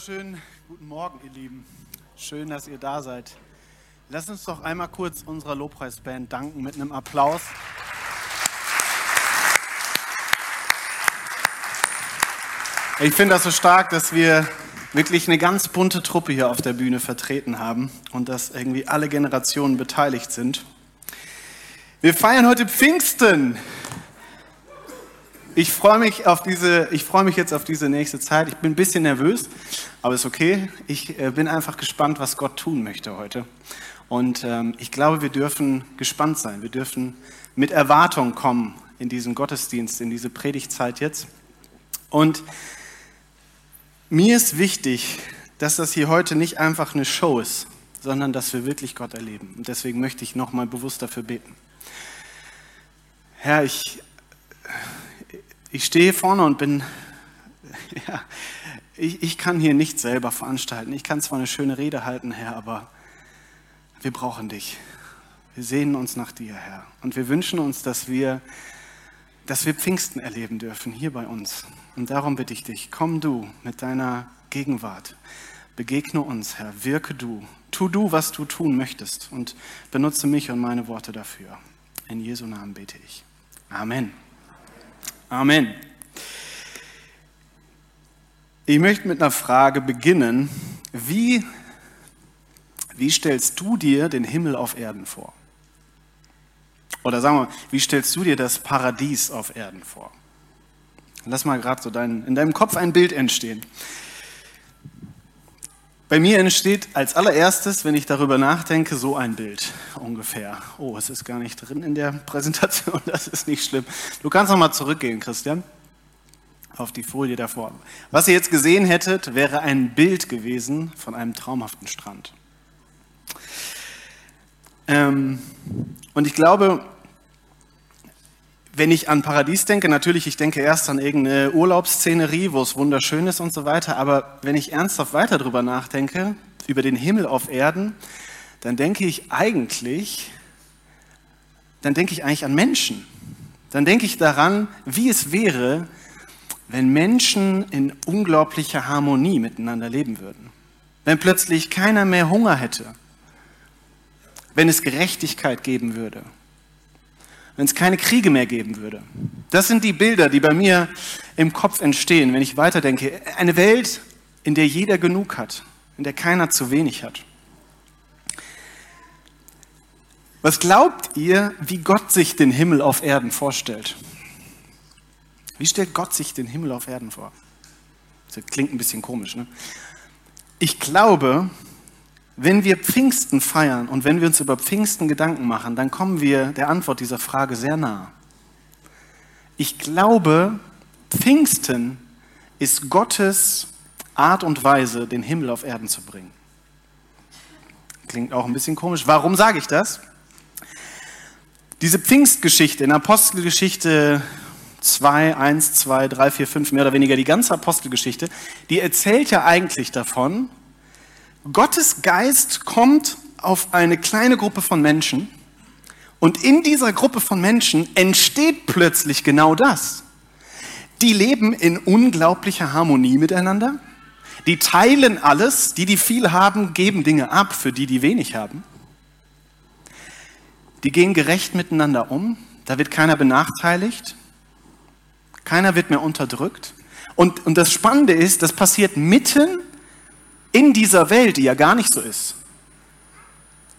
wunderschönen guten Morgen, ihr Lieben. Schön, dass ihr da seid. Lasst uns doch einmal kurz unserer Lobpreisband danken mit einem Applaus. Ich finde das so stark, dass wir wirklich eine ganz bunte Truppe hier auf der Bühne vertreten haben und dass irgendwie alle Generationen beteiligt sind. Wir feiern heute Pfingsten. Ich freue mich auf mich jetzt auf diese nächste Zeit. Ich bin ein bisschen nervös, aber ist okay. Ich äh, bin einfach gespannt, was Gott tun möchte heute. Und ähm, ich glaube, wir dürfen gespannt sein. Wir dürfen mit Erwartung kommen in diesen Gottesdienst, in diese Predigtzeit jetzt. Und mir ist wichtig, dass das hier heute nicht einfach eine Show ist, sondern dass wir wirklich Gott erleben. Und deswegen möchte ich nochmal bewusst dafür beten. Herr, ich ich stehe vorne und bin, ja, ich, ich kann hier nicht selber veranstalten. Ich kann zwar eine schöne Rede halten, Herr, aber wir brauchen dich. Wir sehnen uns nach dir, Herr. Und wir wünschen uns, dass wir, dass wir Pfingsten erleben dürfen, hier bei uns. Und darum bitte ich dich, komm du mit deiner Gegenwart. Begegne uns, Herr. Wirke du. Tu du, was du tun möchtest. Und benutze mich und meine Worte dafür. In Jesu Namen bete ich. Amen. Amen. Ich möchte mit einer Frage beginnen. Wie, wie stellst du dir den Himmel auf Erden vor? Oder sagen wir, wie stellst du dir das Paradies auf Erden vor? Lass mal gerade so dein, in deinem Kopf ein Bild entstehen. Bei mir entsteht als allererstes, wenn ich darüber nachdenke, so ein Bild ungefähr. Oh, es ist gar nicht drin in der Präsentation, das ist nicht schlimm. Du kannst noch mal zurückgehen, Christian, auf die Folie davor. Was ihr jetzt gesehen hättet, wäre ein Bild gewesen von einem traumhaften Strand. Ähm, und ich glaube, wenn ich an Paradies denke, natürlich, ich denke erst an irgendeine Urlaubsszenerie, wo es wunderschön ist und so weiter, aber wenn ich ernsthaft weiter darüber nachdenke, über den Himmel auf Erden, dann denke ich eigentlich, dann denke ich eigentlich an Menschen. Dann denke ich daran, wie es wäre, wenn Menschen in unglaublicher Harmonie miteinander leben würden. Wenn plötzlich keiner mehr Hunger hätte. Wenn es Gerechtigkeit geben würde wenn es keine Kriege mehr geben würde. Das sind die Bilder, die bei mir im Kopf entstehen, wenn ich weiterdenke. Eine Welt, in der jeder genug hat, in der keiner zu wenig hat. Was glaubt ihr, wie Gott sich den Himmel auf Erden vorstellt? Wie stellt Gott sich den Himmel auf Erden vor? Das klingt ein bisschen komisch, ne? Ich glaube, wenn wir Pfingsten feiern und wenn wir uns über Pfingsten Gedanken machen, dann kommen wir der Antwort dieser Frage sehr nah. Ich glaube, Pfingsten ist Gottes Art und Weise, den Himmel auf Erden zu bringen. Klingt auch ein bisschen komisch. Warum sage ich das? Diese Pfingstgeschichte in Apostelgeschichte 2, 1, 2, 3, 4, 5, mehr oder weniger die ganze Apostelgeschichte, die erzählt ja eigentlich davon, Gottes Geist kommt auf eine kleine Gruppe von Menschen und in dieser Gruppe von Menschen entsteht plötzlich genau das. Die leben in unglaublicher Harmonie miteinander. Die teilen alles. Die, die viel haben, geben Dinge ab für die, die wenig haben. Die gehen gerecht miteinander um. Da wird keiner benachteiligt. Keiner wird mehr unterdrückt. Und, und das Spannende ist, das passiert mitten in dieser Welt, die ja gar nicht so ist,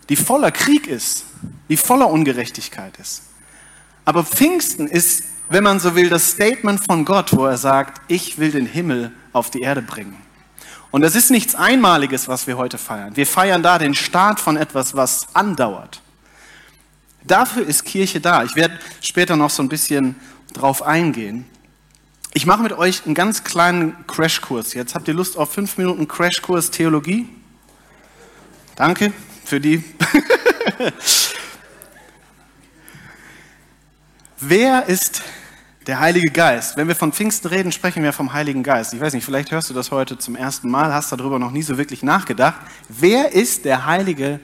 die voller Krieg ist, die voller Ungerechtigkeit ist. Aber Pfingsten ist, wenn man so will, das Statement von Gott, wo er sagt, ich will den Himmel auf die Erde bringen. Und das ist nichts Einmaliges, was wir heute feiern. Wir feiern da den Start von etwas, was andauert. Dafür ist Kirche da. Ich werde später noch so ein bisschen drauf eingehen. Ich mache mit euch einen ganz kleinen Crashkurs jetzt. Habt ihr Lust auf fünf Minuten Crashkurs Theologie? Danke für die. Wer ist der Heilige Geist? Wenn wir von Pfingsten reden, sprechen wir vom Heiligen Geist. Ich weiß nicht, vielleicht hörst du das heute zum ersten Mal, hast darüber noch nie so wirklich nachgedacht. Wer ist der Heilige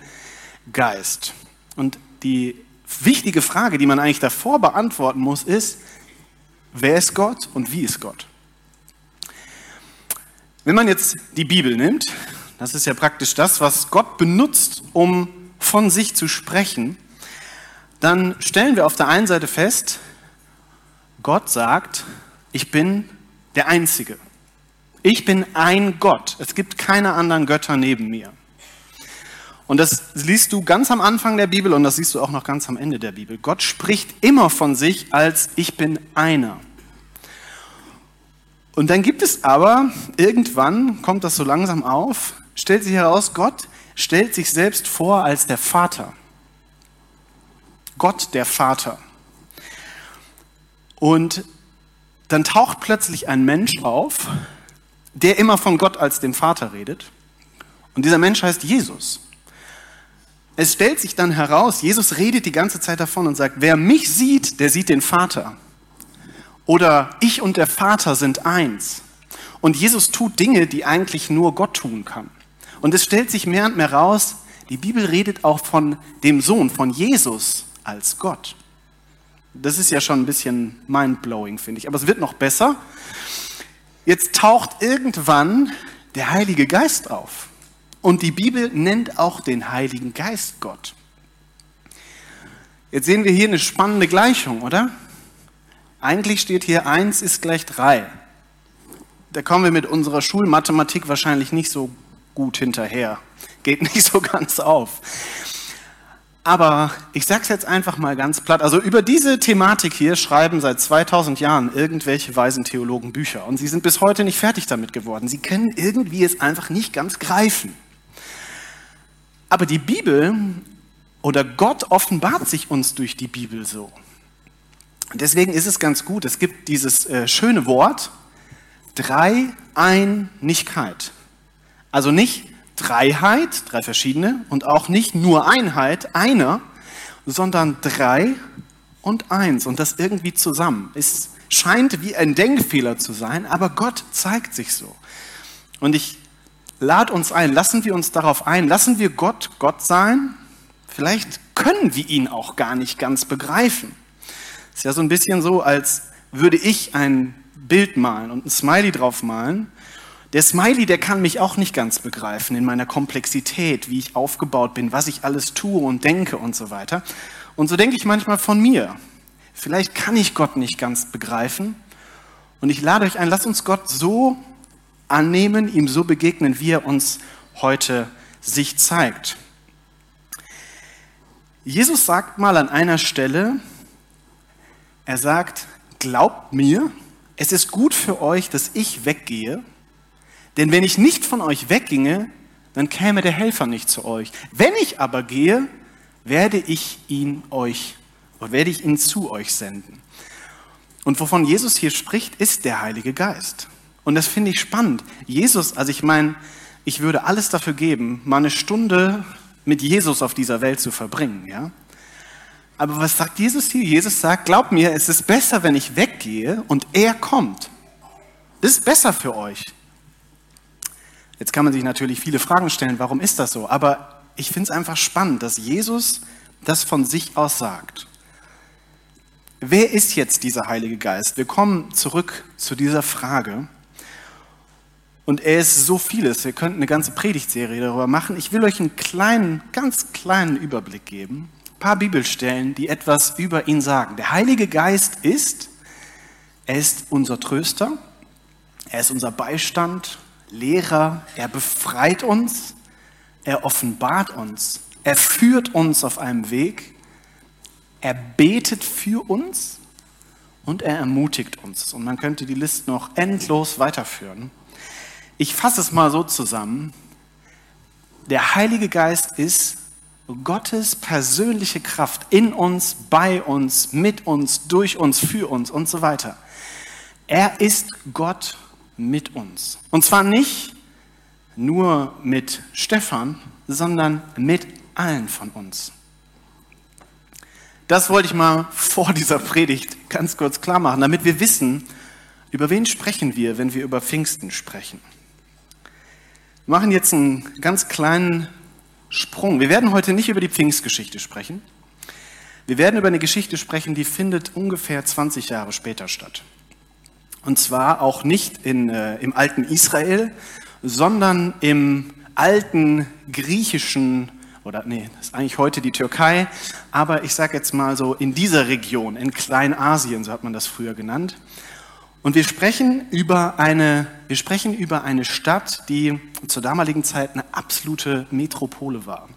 Geist? Und die wichtige Frage, die man eigentlich davor beantworten muss, ist, Wer ist Gott und wie ist Gott? Wenn man jetzt die Bibel nimmt, das ist ja praktisch das, was Gott benutzt, um von sich zu sprechen, dann stellen wir auf der einen Seite fest, Gott sagt, ich bin der Einzige. Ich bin ein Gott. Es gibt keine anderen Götter neben mir. Und das liest du ganz am Anfang der Bibel und das siehst du auch noch ganz am Ende der Bibel. Gott spricht immer von sich als ich bin einer. Und dann gibt es aber, irgendwann kommt das so langsam auf, stellt sich heraus, Gott stellt sich selbst vor als der Vater. Gott der Vater. Und dann taucht plötzlich ein Mensch auf, der immer von Gott als dem Vater redet. Und dieser Mensch heißt Jesus. Es stellt sich dann heraus, Jesus redet die ganze Zeit davon und sagt, wer mich sieht, der sieht den Vater. Oder ich und der Vater sind eins. Und Jesus tut Dinge, die eigentlich nur Gott tun kann. Und es stellt sich mehr und mehr raus, die Bibel redet auch von dem Sohn, von Jesus als Gott. Das ist ja schon ein bisschen mindblowing, finde ich. Aber es wird noch besser. Jetzt taucht irgendwann der Heilige Geist auf. Und die Bibel nennt auch den Heiligen Geist Gott. Jetzt sehen wir hier eine spannende Gleichung, oder? Eigentlich steht hier 1 ist gleich 3. Da kommen wir mit unserer Schulmathematik wahrscheinlich nicht so gut hinterher. Geht nicht so ganz auf. Aber ich sage es jetzt einfach mal ganz platt. Also über diese Thematik hier schreiben seit 2000 Jahren irgendwelche weisen Theologen Bücher. Und sie sind bis heute nicht fertig damit geworden. Sie können irgendwie es einfach nicht ganz greifen. Aber die Bibel oder Gott offenbart sich uns durch die Bibel so. Deswegen ist es ganz gut, es gibt dieses äh, schöne Wort Dreieinigkeit. Also nicht Dreiheit, drei verschiedene, und auch nicht nur Einheit, einer, sondern drei und eins und das irgendwie zusammen. Es scheint wie ein Denkfehler zu sein, aber Gott zeigt sich so. Und ich lade uns ein, lassen wir uns darauf ein, lassen wir Gott Gott sein. Vielleicht können wir ihn auch gar nicht ganz begreifen. Ist ja so ein bisschen so, als würde ich ein Bild malen und ein Smiley drauf malen. Der Smiley, der kann mich auch nicht ganz begreifen in meiner Komplexität, wie ich aufgebaut bin, was ich alles tue und denke und so weiter. Und so denke ich manchmal von mir. Vielleicht kann ich Gott nicht ganz begreifen. Und ich lade euch ein, lasst uns Gott so annehmen, ihm so begegnen, wie er uns heute sich zeigt. Jesus sagt mal an einer Stelle, er sagt, glaubt mir, es ist gut für euch, dass ich weggehe, denn wenn ich nicht von euch wegginge, dann käme der Helfer nicht zu euch. Wenn ich aber gehe, werde ich ihn euch oder werde ich ihn zu euch senden. Und wovon Jesus hier spricht, ist der Heilige Geist. Und das finde ich spannend. Jesus, also ich meine, ich würde alles dafür geben, mal eine Stunde mit Jesus auf dieser Welt zu verbringen, ja? Aber was sagt Jesus hier? Jesus sagt, glaub mir, es ist besser, wenn ich weggehe und er kommt. Das ist besser für euch. Jetzt kann man sich natürlich viele Fragen stellen, warum ist das so? Aber ich finde es einfach spannend, dass Jesus das von sich aus sagt. Wer ist jetzt dieser Heilige Geist? Wir kommen zurück zu dieser Frage. Und er ist so vieles. Wir könnten eine ganze Predigtserie darüber machen. Ich will euch einen kleinen, ganz kleinen Überblick geben paar Bibelstellen, die etwas über ihn sagen. Der Heilige Geist ist, er ist unser Tröster, er ist unser Beistand, Lehrer, er befreit uns, er offenbart uns, er führt uns auf einem Weg, er betet für uns und er ermutigt uns. Und man könnte die Liste noch endlos weiterführen. Ich fasse es mal so zusammen. Der Heilige Geist ist Gottes persönliche Kraft in uns, bei uns, mit uns, durch uns, für uns und so weiter. Er ist Gott mit uns. Und zwar nicht nur mit Stefan, sondern mit allen von uns. Das wollte ich mal vor dieser Predigt ganz kurz klar machen, damit wir wissen, über wen sprechen wir, wenn wir über Pfingsten sprechen. Wir machen jetzt einen ganz kleinen Sprung. Wir werden heute nicht über die Pfingstgeschichte sprechen. Wir werden über eine Geschichte sprechen, die findet ungefähr 20 Jahre später statt. Und zwar auch nicht in, äh, im alten Israel, sondern im alten griechischen, oder nee, das ist eigentlich heute die Türkei, aber ich sage jetzt mal so in dieser Region, in Kleinasien, so hat man das früher genannt. Und wir sprechen über eine, wir sprechen über eine Stadt, die zur damaligen Zeit eine absolute Metropole war.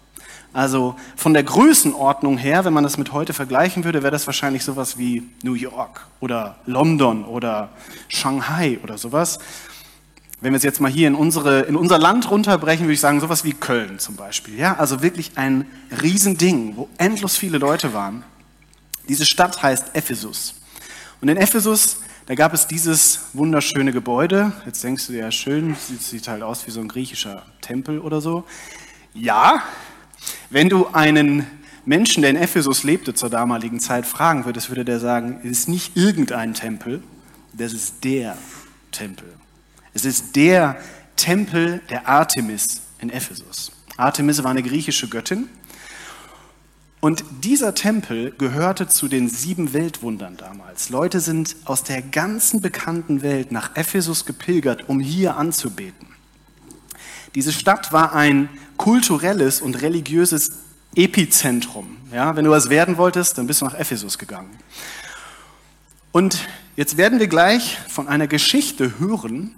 Also von der Größenordnung her, wenn man das mit heute vergleichen würde, wäre das wahrscheinlich sowas wie New York oder London oder Shanghai oder sowas. Wenn wir es jetzt mal hier in, unsere, in unser Land runterbrechen, würde ich sagen, sowas wie Köln zum Beispiel. Ja, also wirklich ein Riesending, wo endlos viele Leute waren. Diese Stadt heißt Ephesus. Und in Ephesus, da gab es dieses wunderschöne Gebäude. Jetzt denkst du dir, ja schön, sieht, sieht halt aus wie so ein griechischer Tempel oder so. Ja, wenn du einen Menschen, der in Ephesus lebte zur damaligen Zeit, fragen würdest, würde der sagen, es ist nicht irgendein Tempel, das ist der Tempel. Es ist der Tempel der Artemis in Ephesus. Artemis war eine griechische Göttin und dieser Tempel gehörte zu den sieben Weltwundern damals. Leute sind aus der ganzen bekannten Welt nach Ephesus gepilgert, um hier anzubeten. Diese Stadt war ein kulturelles und religiöses Epizentrum. Ja, wenn du was werden wolltest, dann bist du nach Ephesus gegangen. Und jetzt werden wir gleich von einer Geschichte hören,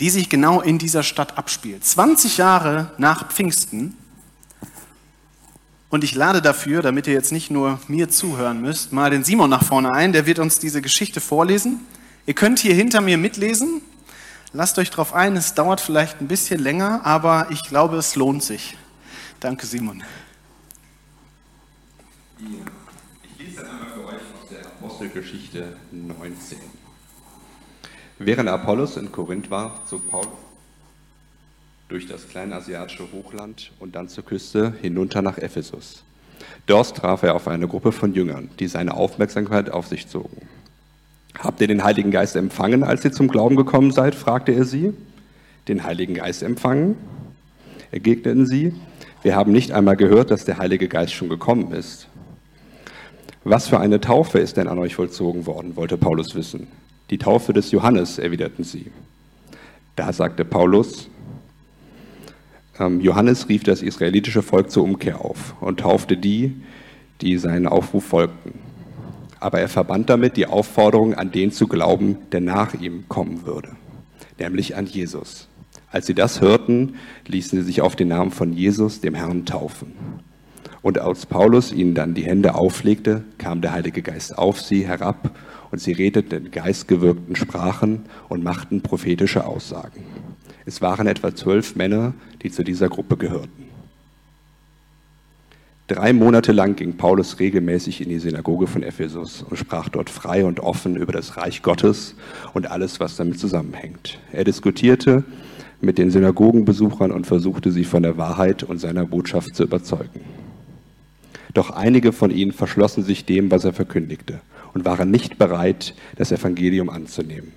die sich genau in dieser Stadt abspielt. 20 Jahre nach Pfingsten. Und ich lade dafür, damit ihr jetzt nicht nur mir zuhören müsst, mal den Simon nach vorne ein. Der wird uns diese Geschichte vorlesen. Ihr könnt hier hinter mir mitlesen. Lasst euch darauf ein, es dauert vielleicht ein bisschen länger, aber ich glaube, es lohnt sich. Danke, Simon. Ich lese einmal für euch aus der Apostelgeschichte 19. Während Apollos in Korinth war, zog Paulus durch das kleinasiatische Hochland und dann zur Küste hinunter nach Ephesus. Dort traf er auf eine Gruppe von Jüngern, die seine Aufmerksamkeit auf sich zogen. Habt ihr den Heiligen Geist empfangen, als ihr zum Glauben gekommen seid? fragte er sie. Den Heiligen Geist empfangen? Ergegneten sie. Wir haben nicht einmal gehört, dass der Heilige Geist schon gekommen ist. Was für eine Taufe ist denn an euch vollzogen worden, wollte Paulus wissen. Die Taufe des Johannes, erwiderten sie. Da sagte Paulus, Johannes rief das israelitische Volk zur Umkehr auf und taufte die, die seinen Aufruf folgten aber er verband damit die Aufforderung, an den zu glauben, der nach ihm kommen würde, nämlich an Jesus. Als sie das hörten, ließen sie sich auf den Namen von Jesus, dem Herrn, taufen. Und als Paulus ihnen dann die Hände auflegte, kam der Heilige Geist auf sie herab und sie redeten in geistgewirkten Sprachen und machten prophetische Aussagen. Es waren etwa zwölf Männer, die zu dieser Gruppe gehörten. Drei Monate lang ging Paulus regelmäßig in die Synagoge von Ephesus und sprach dort frei und offen über das Reich Gottes und alles, was damit zusammenhängt. Er diskutierte mit den Synagogenbesuchern und versuchte sie von der Wahrheit und seiner Botschaft zu überzeugen. Doch einige von ihnen verschlossen sich dem, was er verkündigte und waren nicht bereit, das Evangelium anzunehmen.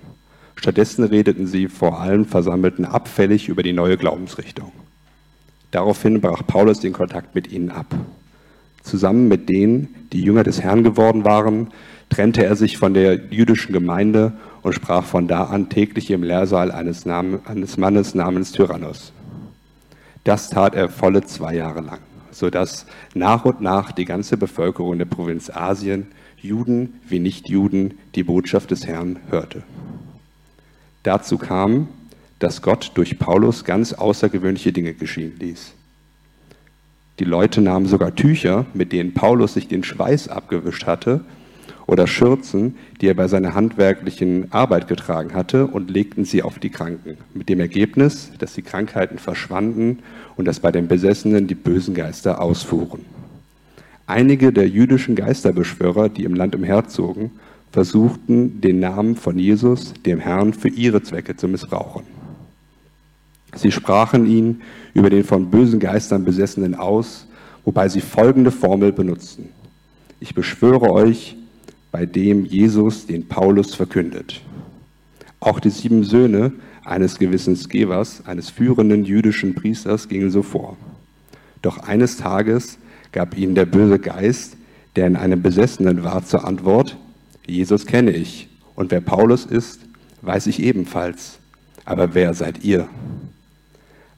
Stattdessen redeten sie vor allen Versammelten abfällig über die neue Glaubensrichtung. Daraufhin brach Paulus den Kontakt mit ihnen ab. Zusammen mit denen, die Jünger des Herrn geworden waren, trennte er sich von der jüdischen Gemeinde und sprach von da an täglich im Lehrsaal eines, Namen, eines Mannes namens Tyrannos. Das tat er volle zwei Jahre lang, sodass nach und nach die ganze Bevölkerung der Provinz Asien, Juden wie Nichtjuden, die Botschaft des Herrn hörte. Dazu kam, dass Gott durch Paulus ganz außergewöhnliche Dinge geschehen ließ. Die Leute nahmen sogar Tücher, mit denen Paulus sich den Schweiß abgewischt hatte, oder Schürzen, die er bei seiner handwerklichen Arbeit getragen hatte, und legten sie auf die Kranken. Mit dem Ergebnis, dass die Krankheiten verschwanden und dass bei den Besessenen die bösen Geister ausfuhren. Einige der jüdischen Geisterbeschwörer, die im Land umherzogen, versuchten, den Namen von Jesus, dem Herrn, für ihre Zwecke zu missbrauchen. Sie sprachen ihn über den von bösen Geistern Besessenen aus, wobei sie folgende Formel benutzten. Ich beschwöre euch bei dem Jesus, den Paulus verkündet. Auch die sieben Söhne eines gewissen Skevas, eines führenden jüdischen Priesters, gingen so vor. Doch eines Tages gab ihnen der böse Geist, der in einem Besessenen war, zur Antwort, Jesus kenne ich Und wer Paulus ist, weiß ich ebenfalls. Aber wer seid ihr?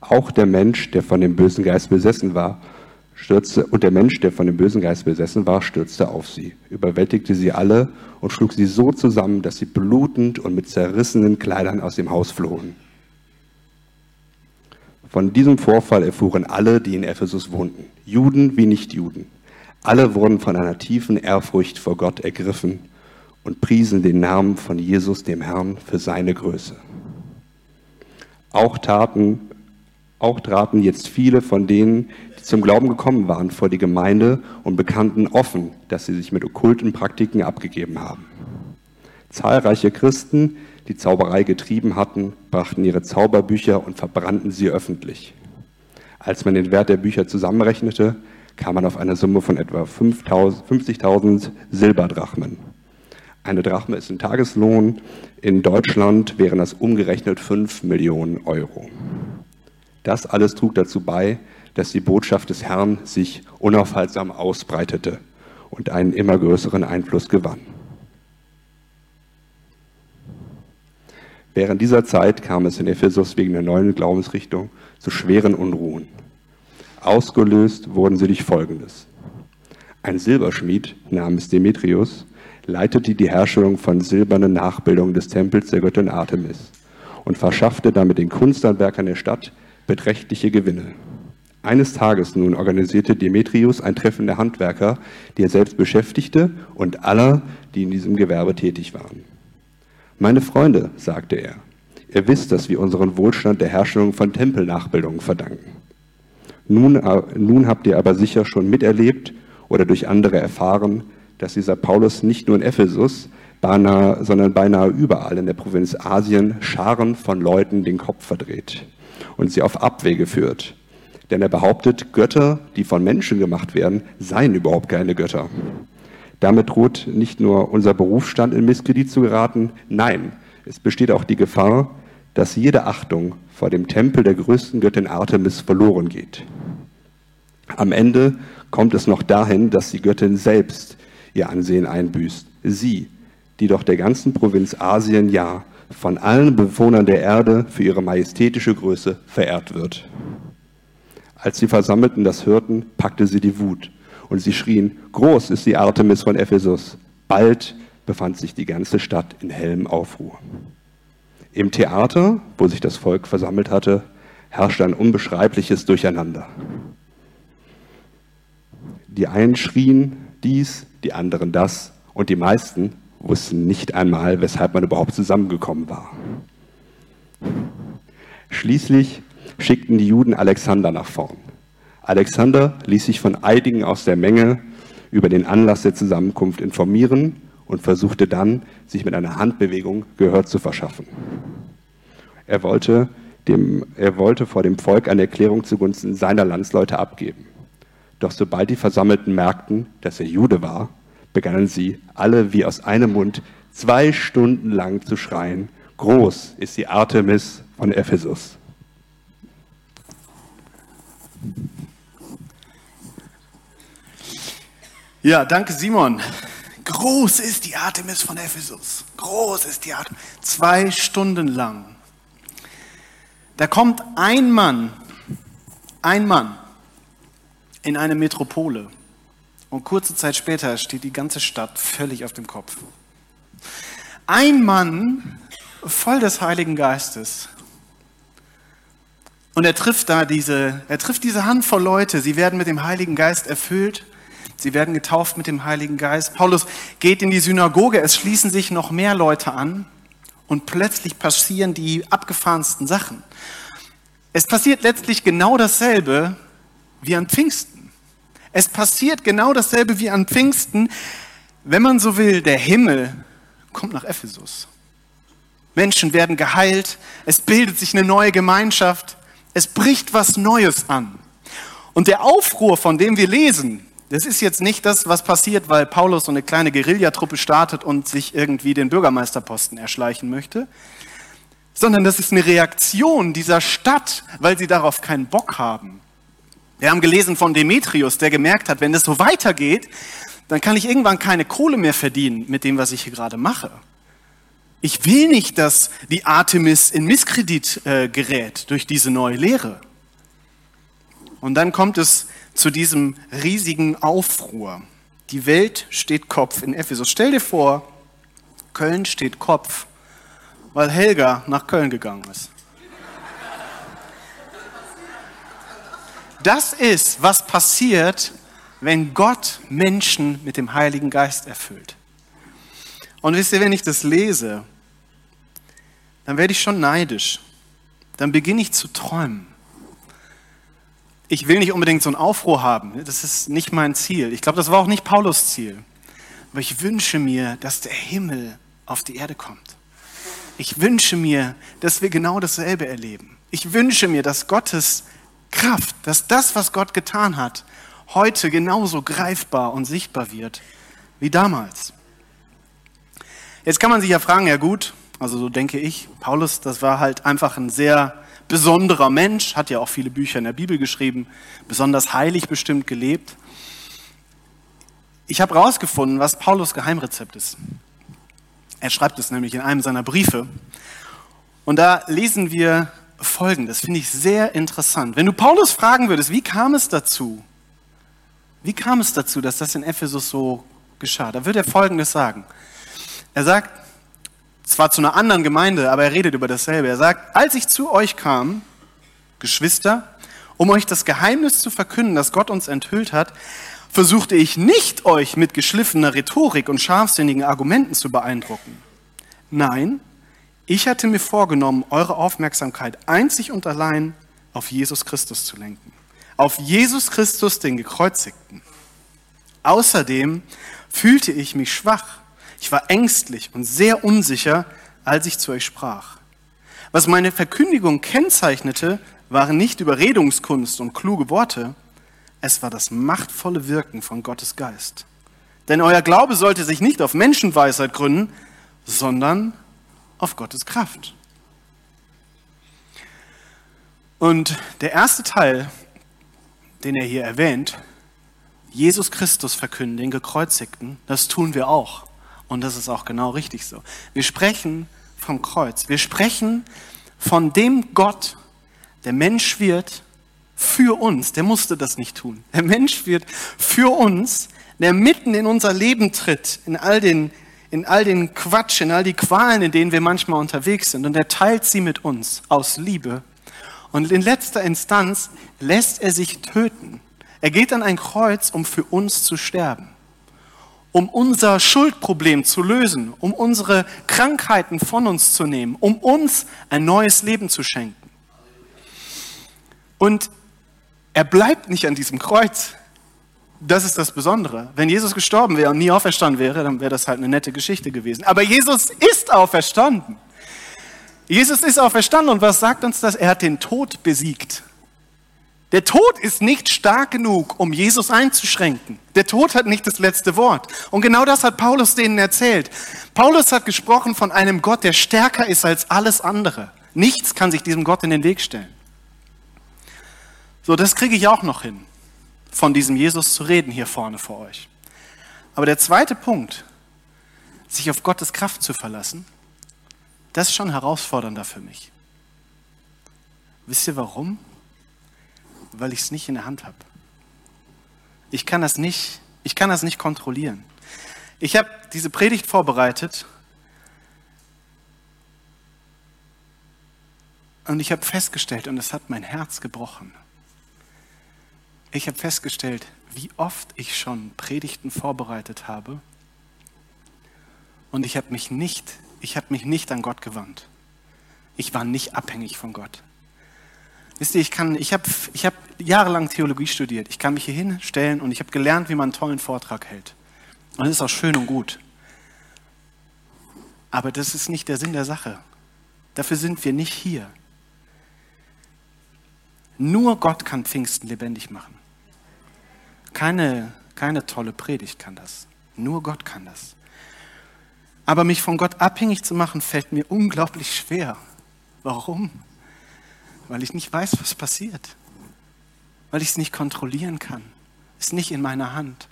Auch der Mensch, der von dem bösen Geist besessen war, stürzte, und der Mensch, der von dem bösen Geist besessen war, stürzte auf sie, überwältigte sie alle und schlug sie so zusammen, dass sie blutend und mit zerrissenen Kleidern aus dem Haus flohen. Von diesem Vorfall erfuhren alle, die in Ephesus wohnten, Juden wie Nichtjuden. Alle wurden von einer tiefen Ehrfurcht vor Gott ergriffen und priesen den Namen von Jesus, dem Herrn, für seine Größe. Auch, taten, auch traten jetzt viele von denen, die zum Glauben gekommen waren, vor die Gemeinde und bekannten offen, dass sie sich mit okkulten Praktiken abgegeben haben. Zahlreiche Christen, die Zauberei getrieben hatten, brachten ihre Zauberbücher und verbrannten sie öffentlich. Als man den Wert der Bücher zusammenrechnete, kam man auf eine Summe von etwa 50.000 Silberdrachmen. Eine Drachme ist ein Tageslohn. In Deutschland wären das umgerechnet 5 Millionen Euro. Das alles trug dazu bei, dass die Botschaft des Herrn sich unaufhaltsam ausbreitete und einen immer größeren Einfluss gewann. Während dieser Zeit kam es in Ephesus wegen der neuen Glaubensrichtung zu schweren Unruhen. Ausgelöst wurden sie durch Folgendes. Ein Silberschmied namens Demetrius leitete die Herstellung von silbernen Nachbildungen des Tempels der Göttin Artemis und verschaffte damit den Kunsthandwerkern der Stadt beträchtliche Gewinne. Eines Tages nun organisierte Demetrius ein Treffen der Handwerker, die er selbst beschäftigte und aller, die in diesem Gewerbe tätig waren. Meine Freunde, sagte er, ihr wisst, dass wir unseren Wohlstand der Herstellung von Tempelnachbildungen verdanken. Nun, äh, nun habt ihr aber sicher schon miterlebt oder durch andere erfahren, dass dieser Paulus nicht nur in Ephesus, beinahe, sondern beinahe überall in der Provinz Asien Scharen von Leuten den Kopf verdreht und sie auf Abwege führt. Denn er behauptet, Götter, die von Menschen gemacht werden, seien überhaupt keine Götter. Damit droht nicht nur unser Berufsstand in Misskredit zu geraten, nein, es besteht auch die Gefahr, dass jede Achtung vor dem Tempel der größten Göttin Artemis verloren geht. Am Ende kommt es noch dahin, dass die Göttin selbst ihr Ansehen einbüßt. Sie, die doch der ganzen Provinz Asien, ja, von allen Bewohnern der Erde für ihre majestätische Größe verehrt wird. Als die Versammelten das hörten, packte sie die Wut und sie schrien, groß ist die Artemis von Ephesus. Bald befand sich die ganze Stadt in hellem Aufruhr. Im Theater, wo sich das Volk versammelt hatte, herrschte ein unbeschreibliches Durcheinander. Die einen schrien dies, die anderen das und die meisten wussten nicht einmal, weshalb man überhaupt zusammengekommen war. Schließlich schickten die Juden Alexander nach vorn. Alexander ließ sich von einigen aus der Menge über den Anlass der Zusammenkunft informieren und versuchte dann, sich mit einer Handbewegung Gehör zu verschaffen. Er wollte, dem, er wollte vor dem Volk eine Erklärung zugunsten seiner Landsleute abgeben. Doch sobald die Versammelten merkten, dass er Jude war, begannen sie alle wie aus einem Mund zwei Stunden lang zu schreien, groß ist die Artemis von Ephesus. Ja, danke Simon. Groß ist die Artemis von Ephesus. Groß ist die Artemis. Zwei Stunden lang. Da kommt ein Mann, ein Mann in eine Metropole und kurze Zeit später steht die ganze Stadt völlig auf dem Kopf. Ein Mann voll des Heiligen Geistes. Und er trifft da diese, er trifft diese Handvoll Leute. Sie werden mit dem Heiligen Geist erfüllt. Sie werden getauft mit dem Heiligen Geist. Paulus geht in die Synagoge. Es schließen sich noch mehr Leute an. Und plötzlich passieren die abgefahrensten Sachen. Es passiert letztlich genau dasselbe wie an Pfingsten. Es passiert genau dasselbe wie an Pfingsten. Wenn man so will, der Himmel kommt nach Ephesus. Menschen werden geheilt, es bildet sich eine neue Gemeinschaft, es bricht was Neues an. Und der Aufruhr, von dem wir lesen, das ist jetzt nicht das, was passiert, weil Paulus so eine kleine Guerillatruppe startet und sich irgendwie den Bürgermeisterposten erschleichen möchte, sondern das ist eine Reaktion dieser Stadt, weil sie darauf keinen Bock haben. Wir haben gelesen von Demetrius, der gemerkt hat, wenn das so weitergeht, dann kann ich irgendwann keine Kohle mehr verdienen mit dem, was ich hier gerade mache. Ich will nicht, dass die Artemis in Misskredit äh, gerät durch diese neue Lehre. Und dann kommt es zu diesem riesigen Aufruhr. Die Welt steht Kopf in Ephesus. Stell dir vor, Köln steht Kopf, weil Helga nach Köln gegangen ist. Das ist, was passiert, wenn Gott Menschen mit dem Heiligen Geist erfüllt. Und wisst ihr, wenn ich das lese, dann werde ich schon neidisch. Dann beginne ich zu träumen. Ich will nicht unbedingt so einen Aufruhr haben. Das ist nicht mein Ziel. Ich glaube, das war auch nicht Paulus Ziel. Aber ich wünsche mir, dass der Himmel auf die Erde kommt. Ich wünsche mir, dass wir genau dasselbe erleben. Ich wünsche mir, dass Gottes Kraft, dass das, was Gott getan hat, heute genauso greifbar und sichtbar wird wie damals. Jetzt kann man sich ja fragen, ja gut, also so denke ich, Paulus, das war halt einfach ein sehr besonderer Mensch, hat ja auch viele Bücher in der Bibel geschrieben, besonders heilig bestimmt gelebt. Ich habe herausgefunden, was Paulus Geheimrezept ist. Er schreibt es nämlich in einem seiner Briefe. Und da lesen wir Folgendes, finde ich sehr interessant. Wenn du Paulus fragen würdest, wie kam es dazu? Wie kam es dazu, dass das in Ephesus so geschah? Da würde er Folgendes sagen. Er sagt, zwar zu einer anderen Gemeinde, aber er redet über dasselbe. Er sagt, als ich zu euch kam, Geschwister, um euch das Geheimnis zu verkünden, das Gott uns enthüllt hat, versuchte ich nicht, euch mit geschliffener Rhetorik und scharfsinnigen Argumenten zu beeindrucken. Nein, ich hatte mir vorgenommen, eure Aufmerksamkeit einzig und allein auf Jesus Christus zu lenken. Auf Jesus Christus, den Gekreuzigten. Außerdem fühlte ich mich schwach. Ich war ängstlich und sehr unsicher, als ich zu euch sprach. Was meine Verkündigung kennzeichnete, waren nicht Überredungskunst und kluge Worte, es war das machtvolle Wirken von Gottes Geist. Denn euer Glaube sollte sich nicht auf Menschenweisheit gründen, sondern auf Gottes Kraft. Und der erste Teil, den er hier erwähnt, Jesus Christus verkünden, den Gekreuzigten, das tun wir auch. Und das ist auch genau richtig so. Wir sprechen vom Kreuz. Wir sprechen von dem Gott, der Mensch wird für uns. Der musste das nicht tun. Der Mensch wird für uns, der mitten in unser Leben tritt, in all den in all den Quatsch, in all die Qualen, in denen wir manchmal unterwegs sind. Und er teilt sie mit uns aus Liebe. Und in letzter Instanz lässt er sich töten. Er geht an ein Kreuz, um für uns zu sterben, um unser Schuldproblem zu lösen, um unsere Krankheiten von uns zu nehmen, um uns ein neues Leben zu schenken. Und er bleibt nicht an diesem Kreuz. Das ist das Besondere. Wenn Jesus gestorben wäre und nie auferstanden wäre, dann wäre das halt eine nette Geschichte gewesen. Aber Jesus ist auferstanden. Jesus ist auferstanden und was sagt uns das? Er hat den Tod besiegt. Der Tod ist nicht stark genug, um Jesus einzuschränken. Der Tod hat nicht das letzte Wort. Und genau das hat Paulus denen erzählt. Paulus hat gesprochen von einem Gott, der stärker ist als alles andere. Nichts kann sich diesem Gott in den Weg stellen. So, das kriege ich auch noch hin von diesem Jesus zu reden hier vorne vor euch. Aber der zweite Punkt, sich auf Gottes Kraft zu verlassen, das ist schon herausfordernder für mich. Wisst ihr warum? Weil ich es nicht in der Hand habe. Ich kann das nicht, ich kann das nicht kontrollieren. Ich habe diese Predigt vorbereitet und ich habe festgestellt, und es hat mein Herz gebrochen, ich habe festgestellt, wie oft ich schon Predigten vorbereitet habe und ich habe mich nicht, ich habe mich nicht an Gott gewandt. Ich war nicht abhängig von Gott. Wisst ihr, ich kann, ich habe, ich habe jahrelang Theologie studiert. Ich kann mich hier hinstellen und ich habe gelernt, wie man einen tollen Vortrag hält. Und das ist auch schön und gut. Aber das ist nicht der Sinn der Sache. Dafür sind wir nicht hier. Nur Gott kann Pfingsten lebendig machen. Keine, keine tolle Predigt kann das. Nur Gott kann das. Aber mich von Gott abhängig zu machen, fällt mir unglaublich schwer. Warum? Weil ich nicht weiß, was passiert. Weil ich es nicht kontrollieren kann. Ist nicht in meiner Hand.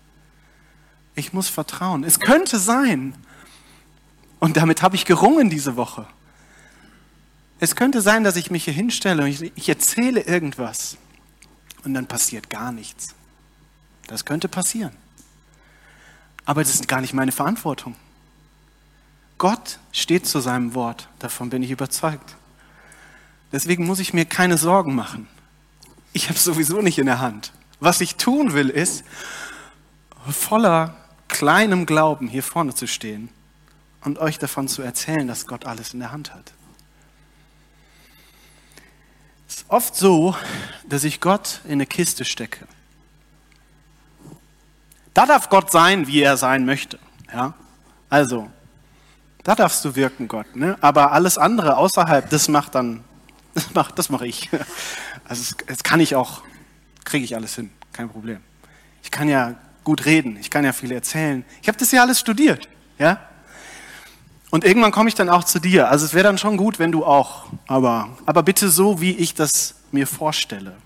Ich muss vertrauen. Es könnte sein, Und damit habe ich gerungen diese Woche. Es könnte sein, dass ich mich hier hinstelle und ich, ich erzähle irgendwas und dann passiert gar nichts. Das könnte passieren. Aber das ist gar nicht meine Verantwortung. Gott steht zu seinem Wort, davon bin ich überzeugt. Deswegen muss ich mir keine Sorgen machen. Ich habe es sowieso nicht in der Hand. Was ich tun will, ist, voller kleinem Glauben hier vorne zu stehen und euch davon zu erzählen, dass Gott alles in der Hand hat. Es ist oft so, dass ich Gott in eine Kiste stecke. Da darf Gott sein, wie er sein möchte. Ja? Also, da darfst du wirken, Gott. Ne? Aber alles andere außerhalb, das macht dann, das mache das mach ich. Also, das kann ich auch, kriege ich alles hin, kein Problem. Ich kann ja gut reden, ich kann ja viel erzählen. Ich habe das ja alles studiert. Ja? Und irgendwann komme ich dann auch zu dir. Also es wäre dann schon gut, wenn du auch, aber, aber bitte so, wie ich das mir vorstelle.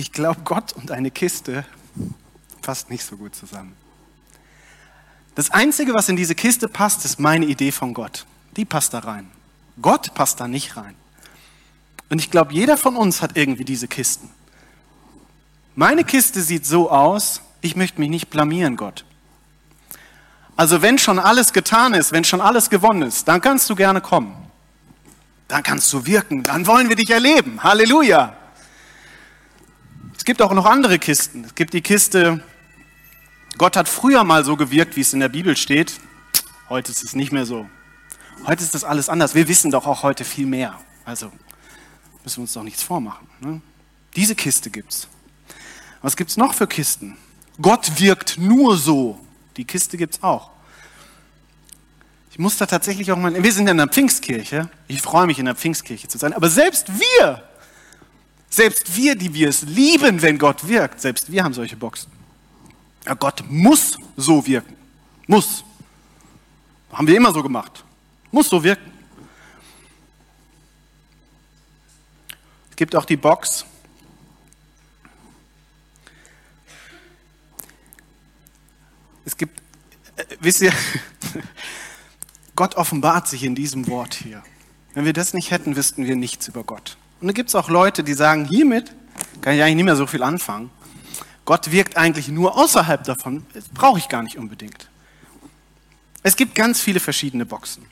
Ich glaube, Gott und eine Kiste passt nicht so gut zusammen. Das Einzige, was in diese Kiste passt, ist meine Idee von Gott. Die passt da rein. Gott passt da nicht rein. Und ich glaube, jeder von uns hat irgendwie diese Kisten. Meine Kiste sieht so aus, ich möchte mich nicht blamieren, Gott. Also wenn schon alles getan ist, wenn schon alles gewonnen ist, dann kannst du gerne kommen. Dann kannst du wirken, dann wollen wir dich erleben. Halleluja. Es gibt auch noch andere Kisten. Es gibt die Kiste, Gott hat früher mal so gewirkt, wie es in der Bibel steht. Heute ist es nicht mehr so. Heute ist das alles anders. Wir wissen doch auch heute viel mehr. Also müssen wir uns doch nichts vormachen. Ne? Diese Kiste gibt's. Was gibt's noch für Kisten? Gott wirkt nur so. Die Kiste gibt's auch. Ich muss da tatsächlich auch mal. Wir sind in der Pfingstkirche. Ich freue mich, in der Pfingstkirche zu sein. Aber selbst wir, selbst wir, die wir es lieben, wenn Gott wirkt, selbst wir haben solche Boxen. Ja, Gott muss so wirken. Muss. Haben wir immer so gemacht. Muss so wirken. Es gibt auch die Box. Es gibt, äh, wisst ihr, Gott offenbart sich in diesem Wort hier. Wenn wir das nicht hätten, wüssten wir nichts über Gott. Und da gibt es auch Leute, die sagen, hiermit kann ich eigentlich nicht mehr so viel anfangen. Gott wirkt eigentlich nur außerhalb davon. Das brauche ich gar nicht unbedingt. Es gibt ganz viele verschiedene Boxen.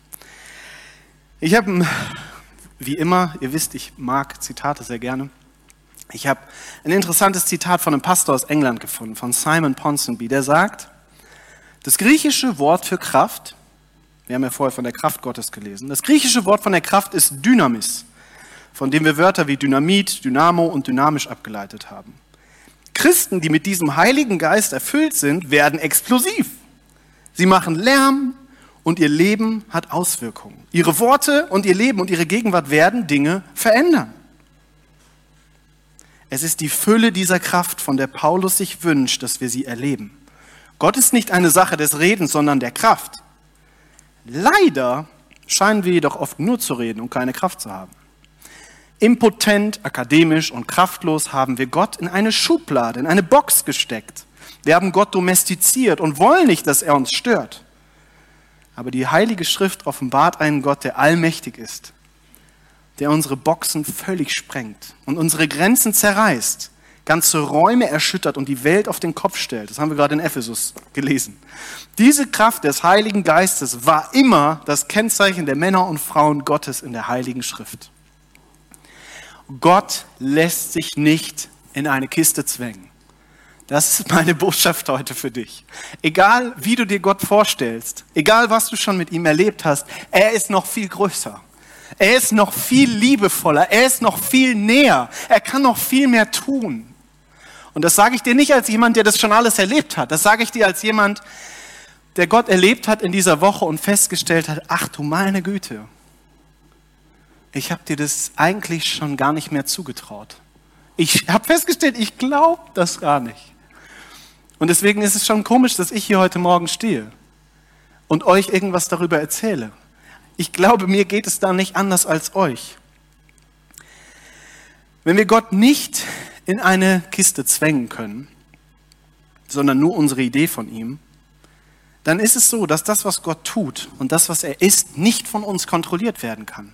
Ich habe, wie immer, ihr wisst, ich mag Zitate sehr gerne. Ich habe ein interessantes Zitat von einem Pastor aus England gefunden, von Simon Ponsonby, der sagt, das griechische Wort für Kraft, wir haben ja vorher von der Kraft Gottes gelesen, das griechische Wort von der Kraft ist Dynamis, von dem wir Wörter wie Dynamit, Dynamo und dynamisch abgeleitet haben. Christen, die mit diesem Heiligen Geist erfüllt sind, werden explosiv. Sie machen Lärm und ihr Leben hat Auswirkungen. Ihre Worte und ihr Leben und ihre Gegenwart werden Dinge verändern. Es ist die Fülle dieser Kraft, von der Paulus sich wünscht, dass wir sie erleben. Gott ist nicht eine Sache des Redens, sondern der Kraft. Leider scheinen wir jedoch oft nur zu reden und keine Kraft zu haben. Impotent, akademisch und kraftlos haben wir Gott in eine Schublade, in eine Box gesteckt. Wir haben Gott domestiziert und wollen nicht, dass er uns stört. Aber die Heilige Schrift offenbart einen Gott, der allmächtig ist, der unsere Boxen völlig sprengt und unsere Grenzen zerreißt, ganze Räume erschüttert und die Welt auf den Kopf stellt. Das haben wir gerade in Ephesus gelesen. Diese Kraft des Heiligen Geistes war immer das Kennzeichen der Männer und Frauen Gottes in der Heiligen Schrift. Gott lässt sich nicht in eine Kiste zwängen. Das ist meine Botschaft heute für dich. Egal, wie du dir Gott vorstellst, egal, was du schon mit ihm erlebt hast, er ist noch viel größer. Er ist noch viel liebevoller. Er ist noch viel näher. Er kann noch viel mehr tun. Und das sage ich dir nicht als jemand, der das schon alles erlebt hat. Das sage ich dir als jemand, der Gott erlebt hat in dieser Woche und festgestellt hat, ach du meine Güte, ich habe dir das eigentlich schon gar nicht mehr zugetraut. Ich habe festgestellt, ich glaube das gar nicht. Und deswegen ist es schon komisch, dass ich hier heute Morgen stehe und euch irgendwas darüber erzähle. Ich glaube, mir geht es da nicht anders als euch. Wenn wir Gott nicht in eine Kiste zwängen können, sondern nur unsere Idee von ihm, dann ist es so, dass das, was Gott tut und das, was er ist, nicht von uns kontrolliert werden kann.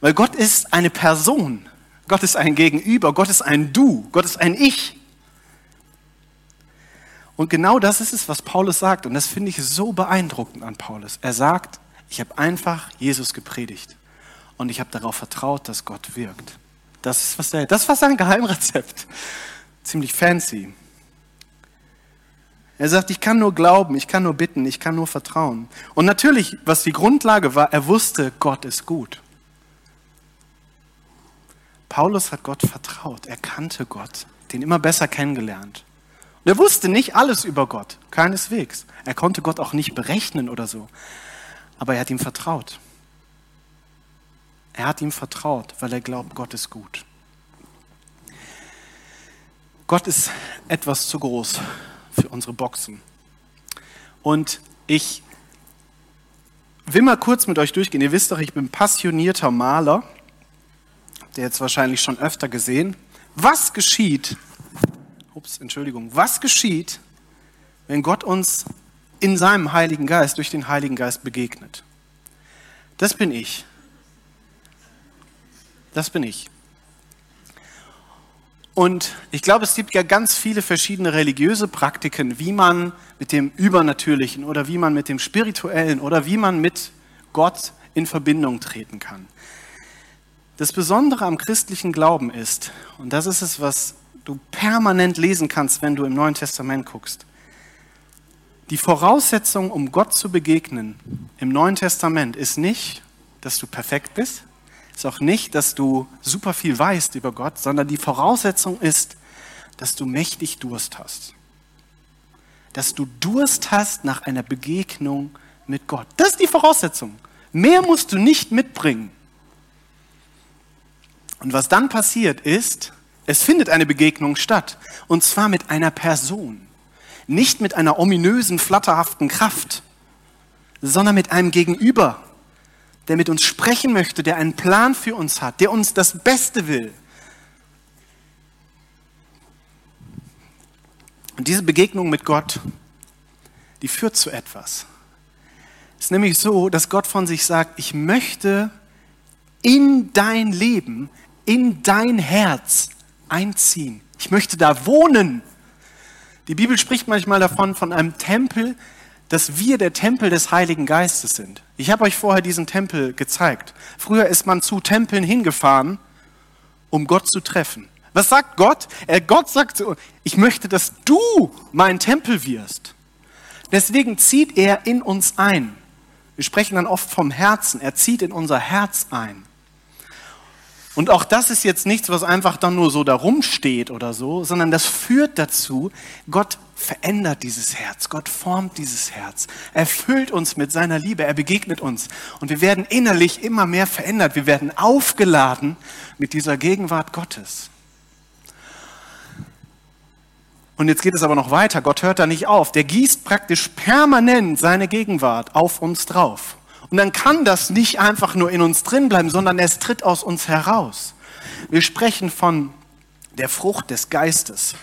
Weil Gott ist eine Person, Gott ist ein Gegenüber, Gott ist ein Du, Gott ist ein Ich. Und genau das ist es, was Paulus sagt. Und das finde ich so beeindruckend an Paulus. Er sagt, ich habe einfach Jesus gepredigt. Und ich habe darauf vertraut, dass Gott wirkt. Das ist, was der, das war sein Geheimrezept. Ziemlich fancy. Er sagt, ich kann nur glauben, ich kann nur bitten, ich kann nur vertrauen. Und natürlich, was die Grundlage war, er wusste, Gott ist gut. Paulus hat Gott vertraut, er kannte Gott, den immer besser kennengelernt. Und er wusste nicht alles über Gott, keineswegs. Er konnte Gott auch nicht berechnen oder so. Aber er hat ihm vertraut. Er hat ihm vertraut, weil er glaubt, Gott ist gut. Gott ist etwas zu groß für unsere Boxen. Und ich will mal kurz mit euch durchgehen. Ihr wisst doch, ich bin passionierter Maler. Ihr jetzt wahrscheinlich schon öfter gesehen. Was geschieht, ups, Entschuldigung, was geschieht, wenn Gott uns in seinem Heiligen Geist, durch den Heiligen Geist begegnet? Das bin ich. Das bin ich. Und ich glaube, es gibt ja ganz viele verschiedene religiöse Praktiken, wie man mit dem Übernatürlichen oder wie man mit dem Spirituellen oder wie man mit Gott in Verbindung treten kann. Das Besondere am christlichen Glauben ist, und das ist es, was du permanent lesen kannst, wenn du im Neuen Testament guckst, die Voraussetzung, um Gott zu begegnen im Neuen Testament, ist nicht, dass du perfekt bist, ist auch nicht, dass du super viel weißt über Gott, sondern die Voraussetzung ist, dass du mächtig Durst hast. Dass du Durst hast nach einer Begegnung mit Gott. Das ist die Voraussetzung. Mehr musst du nicht mitbringen. Und was dann passiert ist, es findet eine Begegnung statt. Und zwar mit einer Person. Nicht mit einer ominösen, flatterhaften Kraft, sondern mit einem Gegenüber, der mit uns sprechen möchte, der einen Plan für uns hat, der uns das Beste will. Und diese Begegnung mit Gott, die führt zu etwas. Es ist nämlich so, dass Gott von sich sagt, ich möchte in dein Leben, in dein Herz einziehen. Ich möchte da wohnen. Die Bibel spricht manchmal davon, von einem Tempel, dass wir der Tempel des Heiligen Geistes sind. Ich habe euch vorher diesen Tempel gezeigt. Früher ist man zu Tempeln hingefahren, um Gott zu treffen. Was sagt Gott? Er, Gott sagt, ich möchte, dass du mein Tempel wirst. Deswegen zieht er in uns ein. Wir sprechen dann oft vom Herzen. Er zieht in unser Herz ein. Und auch das ist jetzt nichts, was einfach dann nur so darum steht oder so, sondern das führt dazu, Gott verändert dieses Herz, Gott formt dieses Herz, er füllt uns mit seiner Liebe, er begegnet uns. Und wir werden innerlich immer mehr verändert, wir werden aufgeladen mit dieser Gegenwart Gottes. Und jetzt geht es aber noch weiter, Gott hört da nicht auf, der gießt praktisch permanent seine Gegenwart auf uns drauf. Und dann kann das nicht einfach nur in uns drin bleiben, sondern es tritt aus uns heraus. Wir sprechen von der Frucht des Geistes.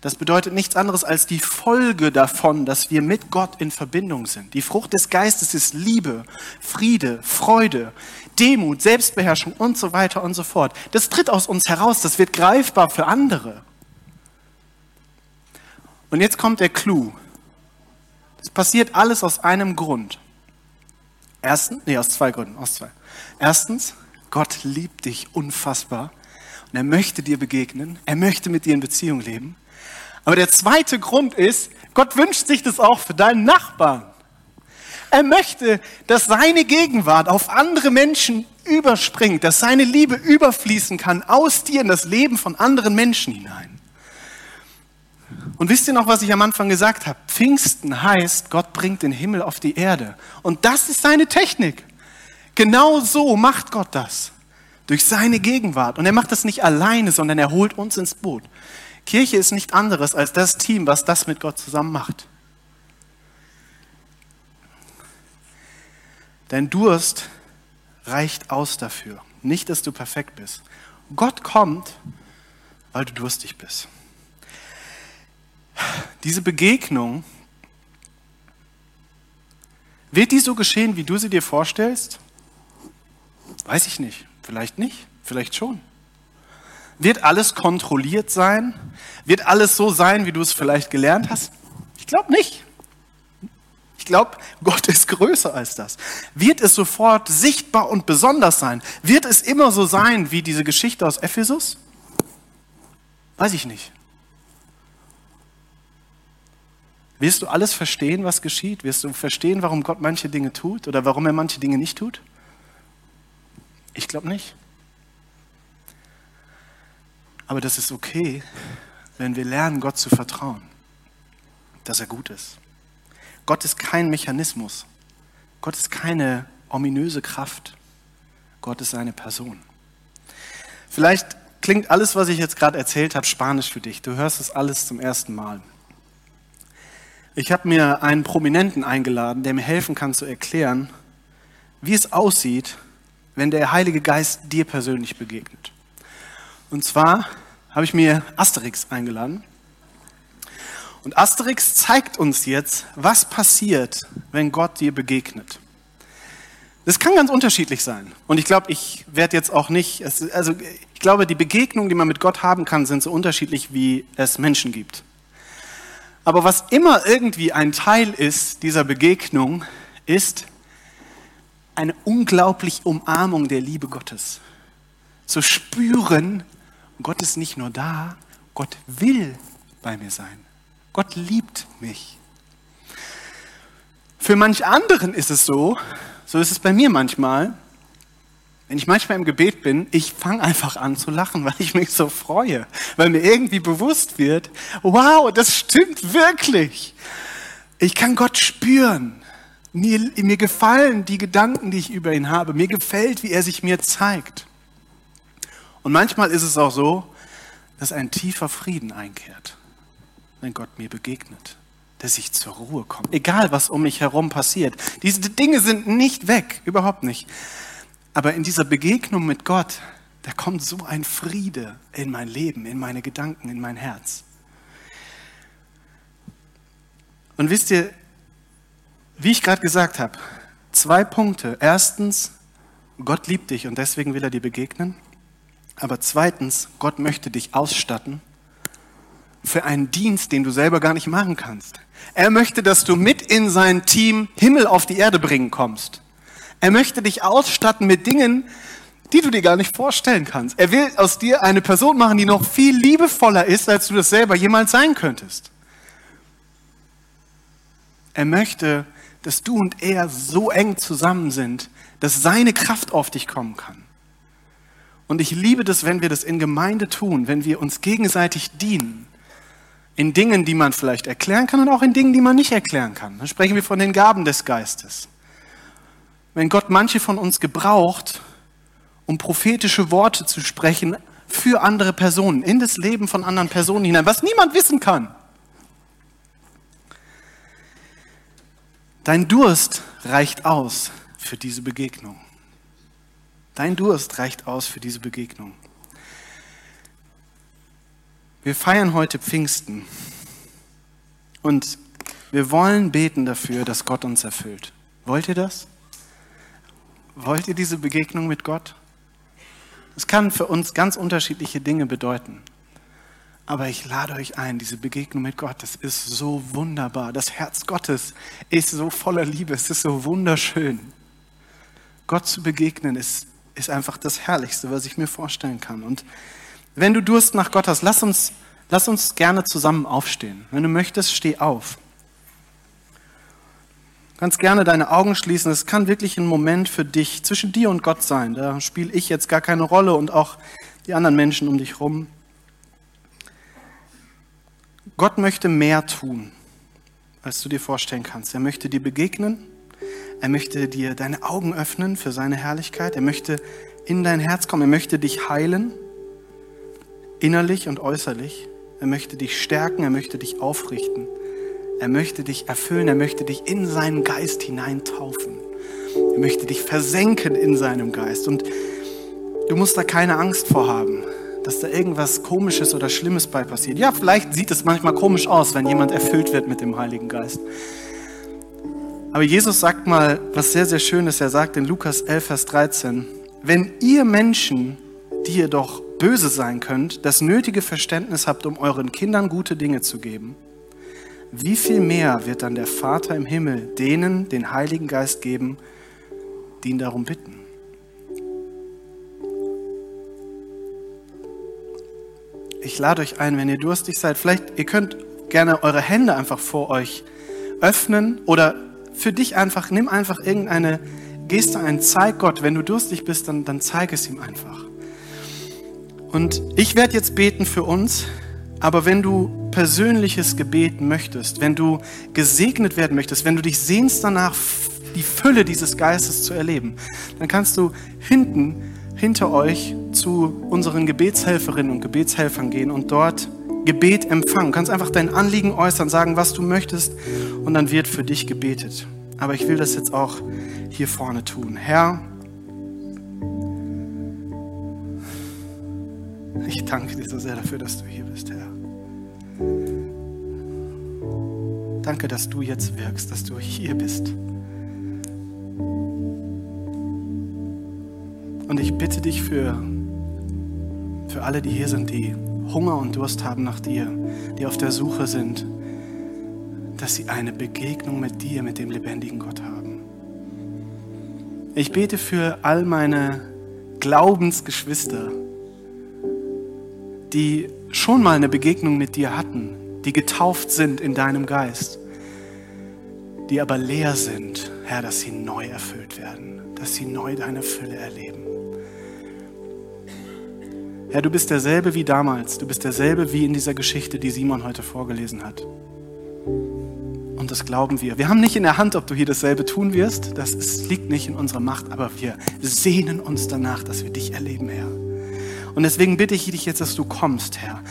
Das bedeutet nichts anderes als die Folge davon, dass wir mit Gott in Verbindung sind. Die Frucht des Geistes ist Liebe, Friede, Freude, Demut, Selbstbeherrschung und so weiter und so fort. Das tritt aus uns heraus, das wird greifbar für andere. Und jetzt kommt der Clou. Es passiert alles aus einem Grund. Erstens, nee, aus zwei Gründen, aus zwei. Erstens, Gott liebt dich unfassbar und er möchte dir begegnen, er möchte mit dir in Beziehung leben. Aber der zweite Grund ist, Gott wünscht sich das auch für deinen Nachbarn. Er möchte, dass seine Gegenwart auf andere Menschen überspringt, dass seine Liebe überfließen kann aus dir in das Leben von anderen Menschen hinein. Und wisst ihr noch, was ich am Anfang gesagt habe? Pfingsten heißt, Gott bringt den Himmel auf die Erde. Und das ist seine Technik. Genau so macht Gott das. Durch seine Gegenwart. Und er macht das nicht alleine, sondern er holt uns ins Boot. Kirche ist nicht anderes als das Team, was das mit Gott zusammen macht. Dein Durst reicht aus dafür. Nicht, dass du perfekt bist. Gott kommt, weil du durstig bist. Diese Begegnung Wird die so geschehen, wie du sie dir vorstellst? Weiß ich nicht. Vielleicht nicht, vielleicht schon. Wird alles kontrolliert sein? Wird alles so sein, wie du es vielleicht gelernt hast? Ich glaube nicht. Ich glaube, Gott ist größer als das. Wird es sofort sichtbar und besonders sein? Wird es immer so sein wie diese Geschichte aus Ephesus? Weiß ich nicht. Wirst du alles verstehen, was geschieht? Wirst du verstehen, warum Gott manche Dinge tut oder warum er manche Dinge nicht tut? Ich glaube nicht. Aber das ist okay, wenn wir lernen, Gott zu vertrauen, dass er gut ist. Gott ist kein Mechanismus. Gott ist keine ominöse Kraft. Gott ist eine Person. Vielleicht klingt alles, was ich jetzt gerade erzählt habe, spanisch für dich. Du hörst es alles zum ersten Mal. Ich habe mir einen Prominenten eingeladen, der mir helfen kann zu erklären, wie es aussieht, wenn der Heilige Geist dir persönlich begegnet. Und zwar habe ich mir Asterix eingeladen. Und Asterix zeigt uns jetzt, was passiert, wenn Gott dir begegnet. Das kann ganz unterschiedlich sein. Und ich glaube, ich werde jetzt auch nicht, also ich glaube, die Begegnungen, die man mit Gott haben kann, sind so unterschiedlich, wie es Menschen gibt. Aber was immer irgendwie ein Teil ist dieser Begegnung, ist eine unglaubliche Umarmung der Liebe Gottes. Zu spüren, Gott ist nicht nur da, Gott will bei mir sein. Gott liebt mich. Für manch anderen ist es so, so ist es bei mir manchmal, wenn ich manchmal im Gebet bin, ich fange einfach an zu lachen, weil ich mich so freue, weil mir irgendwie bewusst wird, wow, das stimmt wirklich. Ich kann Gott spüren. Mir, mir gefallen die Gedanken, die ich über ihn habe. Mir gefällt, wie er sich mir zeigt. Und manchmal ist es auch so, dass ein tiefer Frieden einkehrt, wenn Gott mir begegnet, dass ich zur Ruhe komme. Egal, was um mich herum passiert. Diese Dinge sind nicht weg, überhaupt nicht. Aber in dieser Begegnung mit Gott, da kommt so ein Friede in mein Leben, in meine Gedanken, in mein Herz. Und wisst ihr, wie ich gerade gesagt habe, zwei Punkte. Erstens, Gott liebt dich und deswegen will er dir begegnen. Aber zweitens, Gott möchte dich ausstatten für einen Dienst, den du selber gar nicht machen kannst. Er möchte, dass du mit in sein Team Himmel auf die Erde bringen kommst. Er möchte dich ausstatten mit Dingen, die du dir gar nicht vorstellen kannst. Er will aus dir eine Person machen, die noch viel liebevoller ist, als du das selber jemals sein könntest. Er möchte, dass du und er so eng zusammen sind, dass seine Kraft auf dich kommen kann. Und ich liebe das, wenn wir das in Gemeinde tun, wenn wir uns gegenseitig dienen. In Dingen, die man vielleicht erklären kann und auch in Dingen, die man nicht erklären kann. Dann sprechen wir von den Gaben des Geistes wenn Gott manche von uns gebraucht, um prophetische Worte zu sprechen für andere Personen, in das Leben von anderen Personen hinein, was niemand wissen kann. Dein Durst reicht aus für diese Begegnung. Dein Durst reicht aus für diese Begegnung. Wir feiern heute Pfingsten und wir wollen beten dafür, dass Gott uns erfüllt. Wollt ihr das? Wollt ihr diese Begegnung mit Gott? Es kann für uns ganz unterschiedliche Dinge bedeuten. Aber ich lade euch ein, diese Begegnung mit Gott, das ist so wunderbar. Das Herz Gottes ist so voller Liebe, es ist so wunderschön. Gott zu begegnen ist, ist einfach das Herrlichste, was ich mir vorstellen kann. Und wenn du Durst nach Gott hast, lass uns, lass uns gerne zusammen aufstehen. Wenn du möchtest, steh auf ganz gerne deine Augen schließen. Es kann wirklich ein Moment für dich zwischen dir und Gott sein. Da spiele ich jetzt gar keine Rolle und auch die anderen Menschen um dich herum. Gott möchte mehr tun, als du dir vorstellen kannst. Er möchte dir begegnen. Er möchte dir deine Augen öffnen für seine Herrlichkeit. Er möchte in dein Herz kommen. Er möchte dich heilen, innerlich und äußerlich. Er möchte dich stärken. Er möchte dich aufrichten. Er möchte dich erfüllen, er möchte dich in seinen Geist hineintaufen. Er möchte dich versenken in seinem Geist. Und du musst da keine Angst vor haben, dass da irgendwas Komisches oder Schlimmes bei passiert. Ja, vielleicht sieht es manchmal komisch aus, wenn jemand erfüllt wird mit dem Heiligen Geist. Aber Jesus sagt mal was sehr, sehr Schönes. Er sagt in Lukas 11, Vers 13, wenn ihr Menschen, die ihr doch böse sein könnt, das nötige Verständnis habt, um euren Kindern gute Dinge zu geben, wie viel mehr wird dann der Vater im Himmel denen den Heiligen Geist geben, die ihn darum bitten? Ich lade euch ein, wenn ihr durstig seid, vielleicht, ihr könnt gerne eure Hände einfach vor euch öffnen oder für dich einfach, nimm einfach irgendeine Geste ein, zeig Gott, wenn du durstig bist, dann, dann zeig es ihm einfach. Und ich werde jetzt beten für uns, aber wenn du persönliches Gebet möchtest, wenn du gesegnet werden möchtest, wenn du dich sehnst danach, die Fülle dieses Geistes zu erleben, dann kannst du hinten, hinter euch zu unseren Gebetshelferinnen und Gebetshelfern gehen und dort Gebet empfangen. Du kannst einfach dein Anliegen äußern, sagen, was du möchtest und dann wird für dich gebetet. Aber ich will das jetzt auch hier vorne tun. Herr, ich danke dir so sehr dafür, dass du hier bist, Herr. Danke, dass du jetzt wirkst, dass du hier bist. Und ich bitte dich für, für alle, die hier sind, die Hunger und Durst haben nach dir, die auf der Suche sind, dass sie eine Begegnung mit dir, mit dem lebendigen Gott haben. Ich bete für all meine Glaubensgeschwister, die schon mal eine Begegnung mit dir hatten, die getauft sind in deinem Geist, die aber leer sind, Herr, dass sie neu erfüllt werden, dass sie neu deine Fülle erleben. Herr, du bist derselbe wie damals, du bist derselbe wie in dieser Geschichte, die Simon heute vorgelesen hat. Und das glauben wir. Wir haben nicht in der Hand, ob du hier dasselbe tun wirst. Das liegt nicht in unserer Macht, aber wir sehnen uns danach, dass wir dich erleben, Herr. Und deswegen bitte ich dich jetzt, dass du kommst, Herr.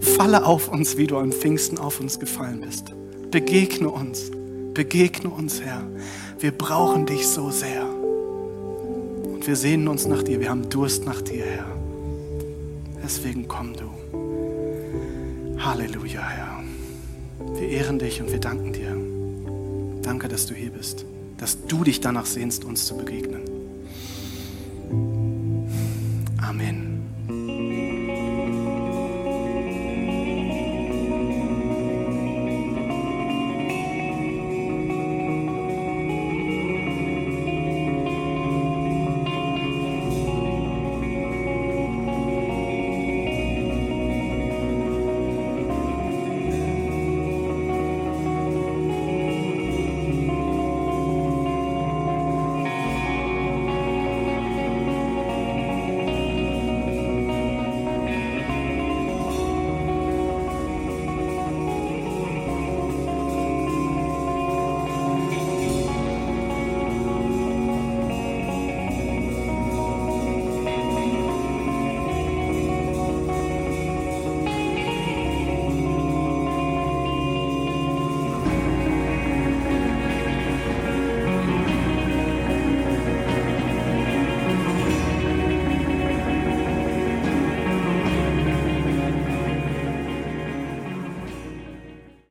Falle auf uns, wie du am Pfingsten auf uns gefallen bist. Begegne uns. Begegne uns, Herr. Wir brauchen dich so sehr. Und wir sehnen uns nach dir. Wir haben Durst nach dir, Herr. Deswegen komm du. Halleluja, Herr. Wir ehren dich und wir danken dir. Danke, dass du hier bist, dass du dich danach sehnst, uns zu begegnen.